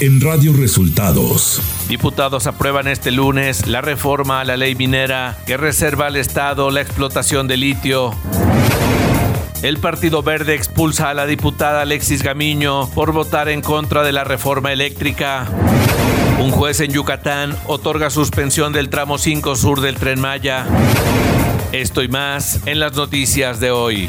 en Radio Resultados. Diputados aprueban este lunes la reforma a la ley minera que reserva al Estado la explotación de litio. El Partido Verde expulsa a la diputada Alexis Gamiño por votar en contra de la reforma eléctrica. Un juez en Yucatán otorga suspensión del tramo 5 sur del tren Maya. Esto y más en las noticias de hoy.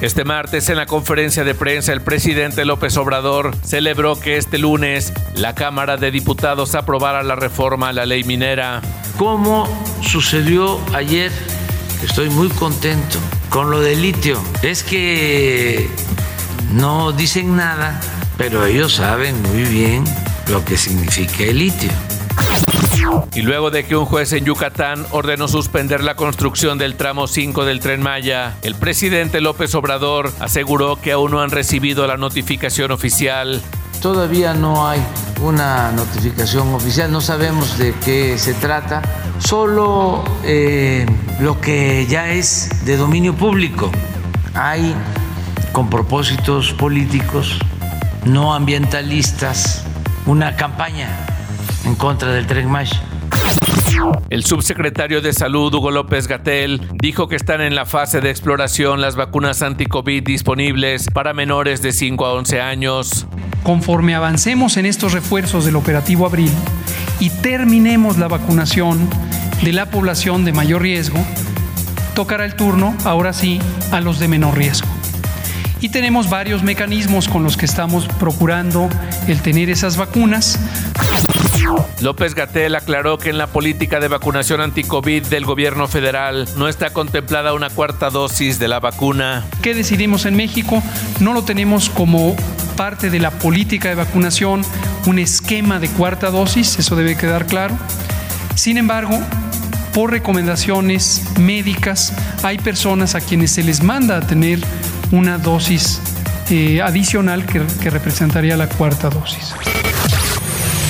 Este martes en la conferencia de prensa el presidente López Obrador celebró que este lunes la Cámara de Diputados aprobara la reforma a la ley minera. Como sucedió ayer, estoy muy contento con lo del litio. Es que no dicen nada, pero ellos saben muy bien lo que significa el litio. Y luego de que un juez en Yucatán ordenó suspender la construcción del tramo 5 del tren Maya, el presidente López Obrador aseguró que aún no han recibido la notificación oficial. Todavía no hay una notificación oficial, no sabemos de qué se trata, solo eh, lo que ya es de dominio público. Hay con propósitos políticos, no ambientalistas, una campaña en contra del tren Maya. El subsecretario de Salud, Hugo López Gatel, dijo que están en la fase de exploración las vacunas anti-COVID disponibles para menores de 5 a 11 años. Conforme avancemos en estos refuerzos del operativo Abril y terminemos la vacunación de la población de mayor riesgo, tocará el turno, ahora sí, a los de menor riesgo. Y tenemos varios mecanismos con los que estamos procurando el tener esas vacunas. López Gatel aclaró que en la política de vacunación anti-COVID del gobierno federal no está contemplada una cuarta dosis de la vacuna. ¿Qué decidimos en México? No lo tenemos como parte de la política de vacunación, un esquema de cuarta dosis, eso debe quedar claro. Sin embargo, por recomendaciones médicas, hay personas a quienes se les manda a tener una dosis eh, adicional que, que representaría la cuarta dosis.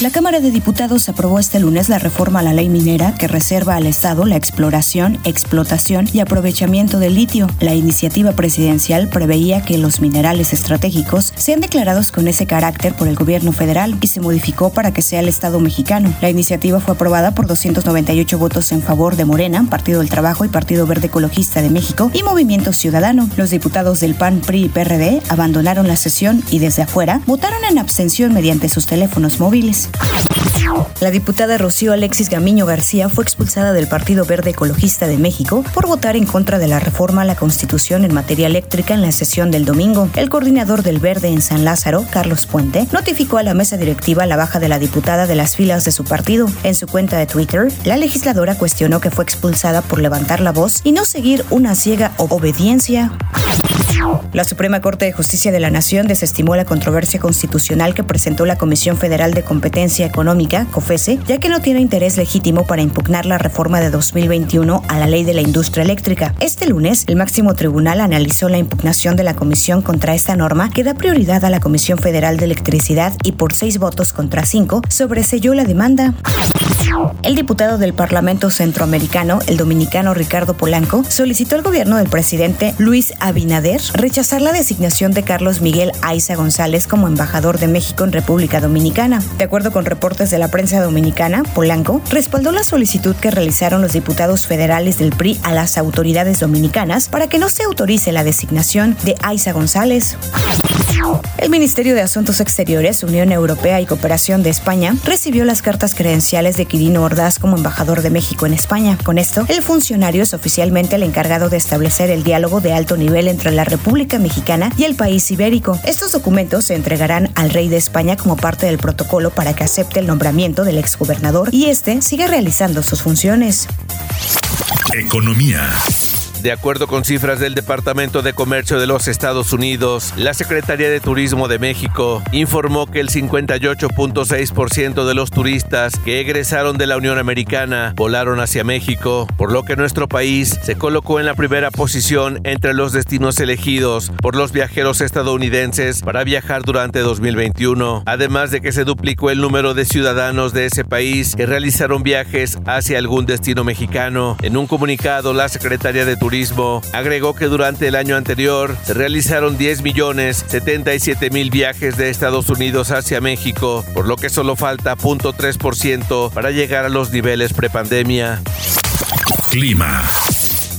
La Cámara de Diputados aprobó este lunes la reforma a la ley minera que reserva al Estado la exploración, explotación y aprovechamiento del litio. La iniciativa presidencial preveía que los minerales estratégicos sean declarados con ese carácter por el gobierno federal y se modificó para que sea el Estado mexicano. La iniciativa fue aprobada por 298 votos en favor de Morena, Partido del Trabajo y Partido Verde Ecologista de México y Movimiento Ciudadano. Los diputados del PAN, PRI y PRD abandonaron la sesión y desde afuera votaron en abstención mediante sus teléfonos móviles. La diputada Rocío Alexis Gamiño García fue expulsada del Partido Verde Ecologista de México por votar en contra de la reforma a la Constitución en materia eléctrica en la sesión del domingo. El coordinador del Verde en San Lázaro, Carlos Puente, notificó a la mesa directiva la baja de la diputada de las filas de su partido. En su cuenta de Twitter, la legisladora cuestionó que fue expulsada por levantar la voz y no seguir una ciega obediencia. La Suprema Corte de Justicia de la Nación desestimó la controversia constitucional que presentó la Comisión Federal de Competencia Económica, COFESE, ya que no tiene interés legítimo para impugnar la reforma de 2021 a la ley de la industria eléctrica. Este lunes, el máximo tribunal analizó la impugnación de la Comisión contra esta norma que da prioridad a la Comisión Federal de Electricidad y por seis votos contra cinco sobreselló la demanda. El diputado del Parlamento Centroamericano, el dominicano Ricardo Polanco, solicitó al gobierno del presidente Luis Abinader rechazar la designación de Carlos Miguel Aiza González como embajador de México en República Dominicana. De acuerdo con reportes de la prensa dominicana, Polanco respaldó la solicitud que realizaron los diputados federales del PRI a las autoridades dominicanas para que no se autorice la designación de Aiza González. El Ministerio de Asuntos Exteriores, Unión Europea y Cooperación de España recibió las cartas credenciales de Quirino Ordaz como embajador de México en España. Con esto, el funcionario es oficialmente el encargado de establecer el diálogo de alto nivel entre la República Mexicana y el país ibérico. Estos documentos se entregarán al rey de España como parte del protocolo para que acepte el nombramiento del exgobernador y este siga realizando sus funciones. Economía. De acuerdo con cifras del Departamento de Comercio de los Estados Unidos, la Secretaría de Turismo de México informó que el 58.6% de los turistas que egresaron de la Unión Americana volaron hacia México, por lo que nuestro país se colocó en la primera posición entre los destinos elegidos por los viajeros estadounidenses para viajar durante 2021, además de que se duplicó el número de ciudadanos de ese país que realizaron viajes hacia algún destino mexicano. En un comunicado, la Secretaría de Turismo agregó que durante el año anterior se realizaron 10 millones 77 mil viajes de Estados Unidos hacia México, por lo que solo falta 0.3% para llegar a los niveles prepandemia. Clima.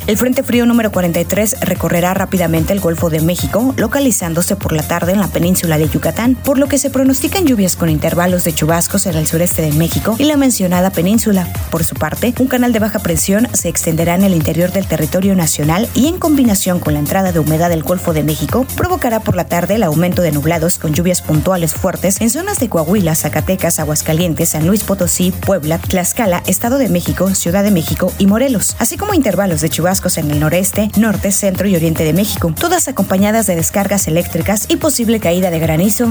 El Frente Frío número 43 recorrerá rápidamente el Golfo de México, localizándose por la tarde en la península de Yucatán, por lo que se pronostican lluvias con intervalos de chubascos en el sureste de México y la mencionada península. Por su parte, un canal de baja presión se extenderá en el interior del territorio nacional y en combinación con la entrada de humedad del Golfo de México, provocará por la tarde el aumento de nublados con lluvias puntuales fuertes en zonas de Coahuila, Zacatecas, Aguascalientes, San Luis Potosí, Puebla, Tlaxcala, Estado de México, Ciudad de México y Morelos, así como intervalos de chubascos en el noreste, norte, centro y oriente de México, todas acompañadas de descargas eléctricas y posible caída de granizo.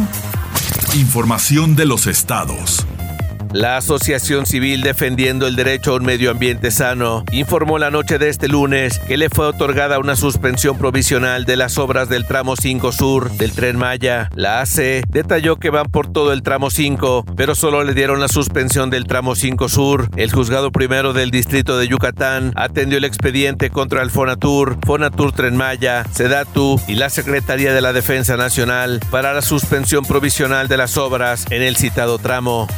Información de los estados. La Asociación Civil Defendiendo el Derecho a un Medio Ambiente Sano informó la noche de este lunes que le fue otorgada una suspensión provisional de las obras del tramo 5 sur del tren Maya. La AC detalló que van por todo el tramo 5, pero solo le dieron la suspensión del tramo 5 sur. El juzgado primero del distrito de Yucatán atendió el expediente contra el Fonatur, Fonatur Tren Maya, Sedatu y la Secretaría de la Defensa Nacional para la suspensión provisional de las obras en el citado tramo.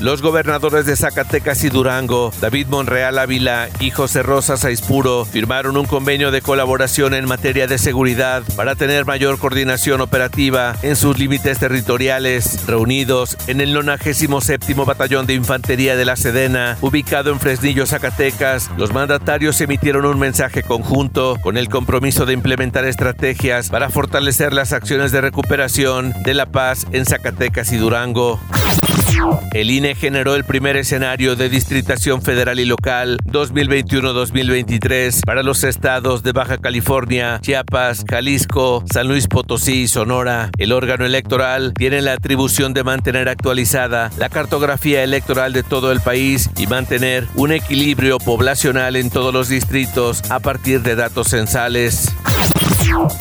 Los gobernadores de Zacatecas y Durango, David Monreal Ávila y José Rosa Saispuro, firmaron un convenio de colaboración en materia de seguridad para tener mayor coordinación operativa en sus límites territoriales, reunidos en el 97 Batallón de Infantería de la Sedena, ubicado en Fresnillo, Zacatecas. Los mandatarios emitieron un mensaje conjunto con el compromiso de implementar estrategias para fortalecer las acciones de recuperación de la paz en Zacatecas y Durango. El INE generó el primer escenario de distritación federal y local 2021-2023 para los estados de Baja California, Chiapas, Jalisco, San Luis Potosí y Sonora. El órgano electoral tiene la atribución de mantener actualizada la cartografía electoral de todo el país y mantener un equilibrio poblacional en todos los distritos a partir de datos censales.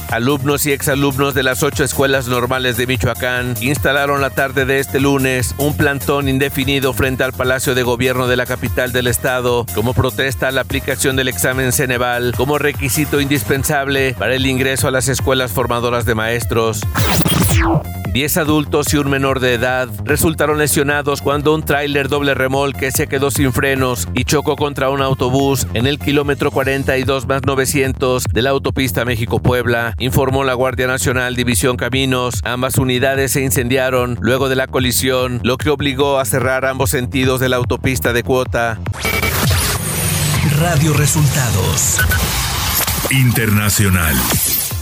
Alumnos y exalumnos de las ocho escuelas normales de Michoacán instalaron la tarde de este lunes un plantón indefinido frente al Palacio de Gobierno de la capital del estado como protesta a la aplicación del examen Ceneval como requisito indispensable para el ingreso a las escuelas formadoras de maestros. Diez adultos y un menor de edad resultaron lesionados cuando un tráiler doble remolque se quedó sin frenos y chocó contra un autobús en el kilómetro 42 más 900 de la autopista México-Puebla, informó la Guardia Nacional División Caminos. Ambas unidades se incendiaron luego de la colisión, lo que obligó a cerrar ambos sentidos de la autopista de cuota. Radio Resultados Internacional.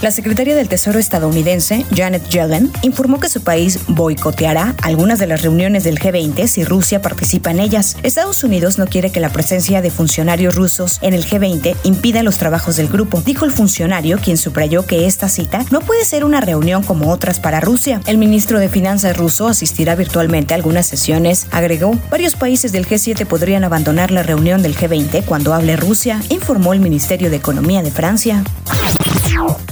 La secretaria del Tesoro estadounidense, Janet Yellen, informó que su país boicoteará algunas de las reuniones del G20 si Rusia participa en ellas. Estados Unidos no quiere que la presencia de funcionarios rusos en el G20 impida los trabajos del grupo, dijo el funcionario, quien subrayó que esta cita no puede ser una reunión como otras para Rusia. El ministro de Finanzas ruso asistirá virtualmente a algunas sesiones, agregó. Varios países del G7 podrían abandonar la reunión del G20 cuando hable Rusia, informó el Ministerio de Economía de Francia.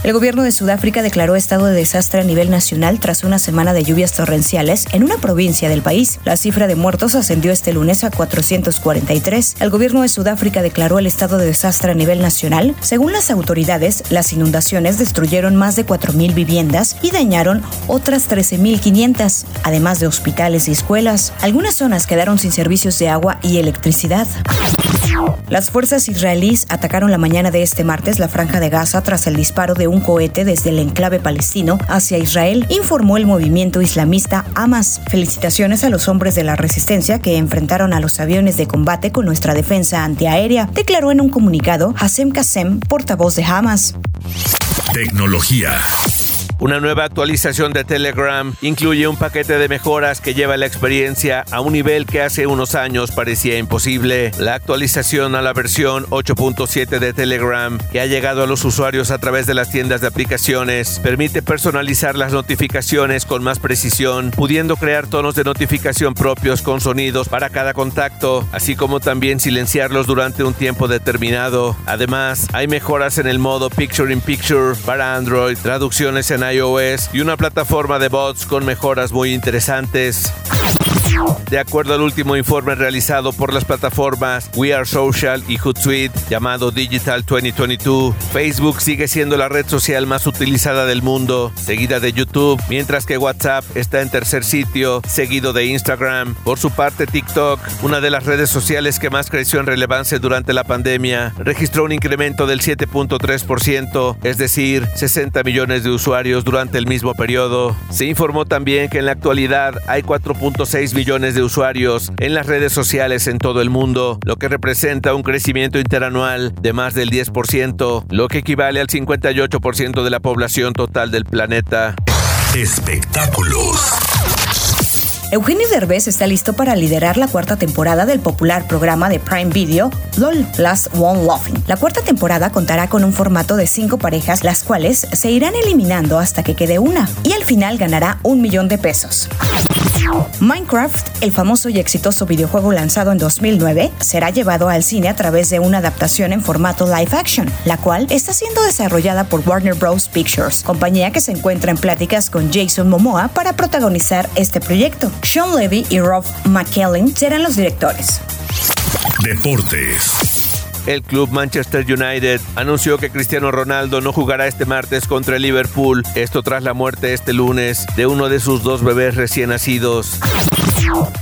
El gobierno de Sudáfrica declaró estado de desastre a nivel nacional tras una semana de lluvias torrenciales en una provincia del país. La cifra de muertos ascendió este lunes a 443. El gobierno de Sudáfrica declaró el estado de desastre a nivel nacional. Según las autoridades, las inundaciones destruyeron más de 4.000 viviendas y dañaron otras 13.500, además de hospitales y escuelas. Algunas zonas quedaron sin servicios de agua y electricidad. Las fuerzas israelíes atacaron la mañana de este martes la franja de Gaza tras el disparo de un cohete desde el enclave palestino hacia Israel, informó el movimiento islamista Hamas. Felicitaciones a los hombres de la resistencia que enfrentaron a los aviones de combate con nuestra defensa antiaérea, declaró en un comunicado Hassem Kassem, portavoz de Hamas. Tecnología. Una nueva actualización de Telegram incluye un paquete de mejoras que lleva la experiencia a un nivel que hace unos años parecía imposible. La actualización a la versión 8.7 de Telegram, que ha llegado a los usuarios a través de las tiendas de aplicaciones, permite personalizar las notificaciones con más precisión, pudiendo crear tonos de notificación propios con sonidos para cada contacto, así como también silenciarlos durante un tiempo determinado. Además, hay mejoras en el modo Picture in Picture para Android, traducciones en iOS y una plataforma de bots con mejoras muy interesantes. De acuerdo al último informe realizado por las plataformas We Are Social y Hootsuite llamado Digital 2022, Facebook sigue siendo la red social más utilizada del mundo, seguida de YouTube, mientras que WhatsApp está en tercer sitio, seguido de Instagram. Por su parte, TikTok, una de las redes sociales que más creció en relevancia durante la pandemia, registró un incremento del 7.3%, es decir, 60 millones de usuarios durante el mismo periodo. Se informó también que en la actualidad hay 4.6 millones de usuarios en las redes sociales en todo el mundo, lo que representa un crecimiento interanual de más del 10%, lo que equivale al 58% de la población total del planeta. Espectáculos. Eugenio Derbez está listo para liderar la cuarta temporada del popular programa de Prime Video LOL Last One Laughing. La cuarta temporada contará con un formato de cinco parejas, las cuales se irán eliminando hasta que quede una, y al final ganará un millón de pesos. Minecraft, el famoso y exitoso videojuego lanzado en 2009, será llevado al cine a través de una adaptación en formato live action, la cual está siendo desarrollada por Warner Bros. Pictures, compañía que se encuentra en pláticas con Jason Momoa para protagonizar este proyecto. Sean Levy y Rob McKellen serán los directores. Deportes. El club Manchester United anunció que Cristiano Ronaldo no jugará este martes contra el Liverpool, esto tras la muerte este lunes de uno de sus dos bebés recién nacidos.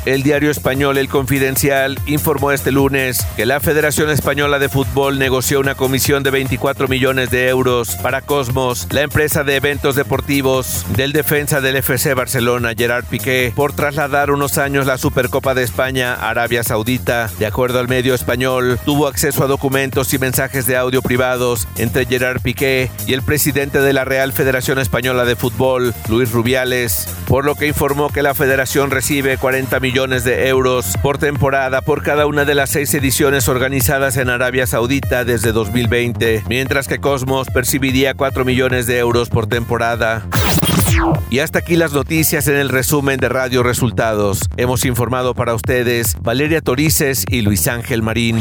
El diario español El Confidencial informó este lunes que la Federación Española de Fútbol negoció una comisión de 24 millones de euros para Cosmos, la empresa de eventos deportivos del defensa del FC Barcelona, Gerard Piqué, por trasladar unos años la Supercopa de España a Arabia Saudita. De acuerdo al medio español, tuvo acceso a documentos y mensajes de audio privados entre Gerard Piqué y el presidente de la Real Federación Española de Fútbol, Luis Rubiales, por lo que informó que la federación recibe 40 millones de euros por temporada por cada una de las seis ediciones organizadas en Arabia Saudita desde 2020, mientras que Cosmos percibiría 4 millones de euros por temporada. Y hasta aquí las noticias en el resumen de Radio Resultados. Hemos informado para ustedes Valeria Torices y Luis Ángel Marín.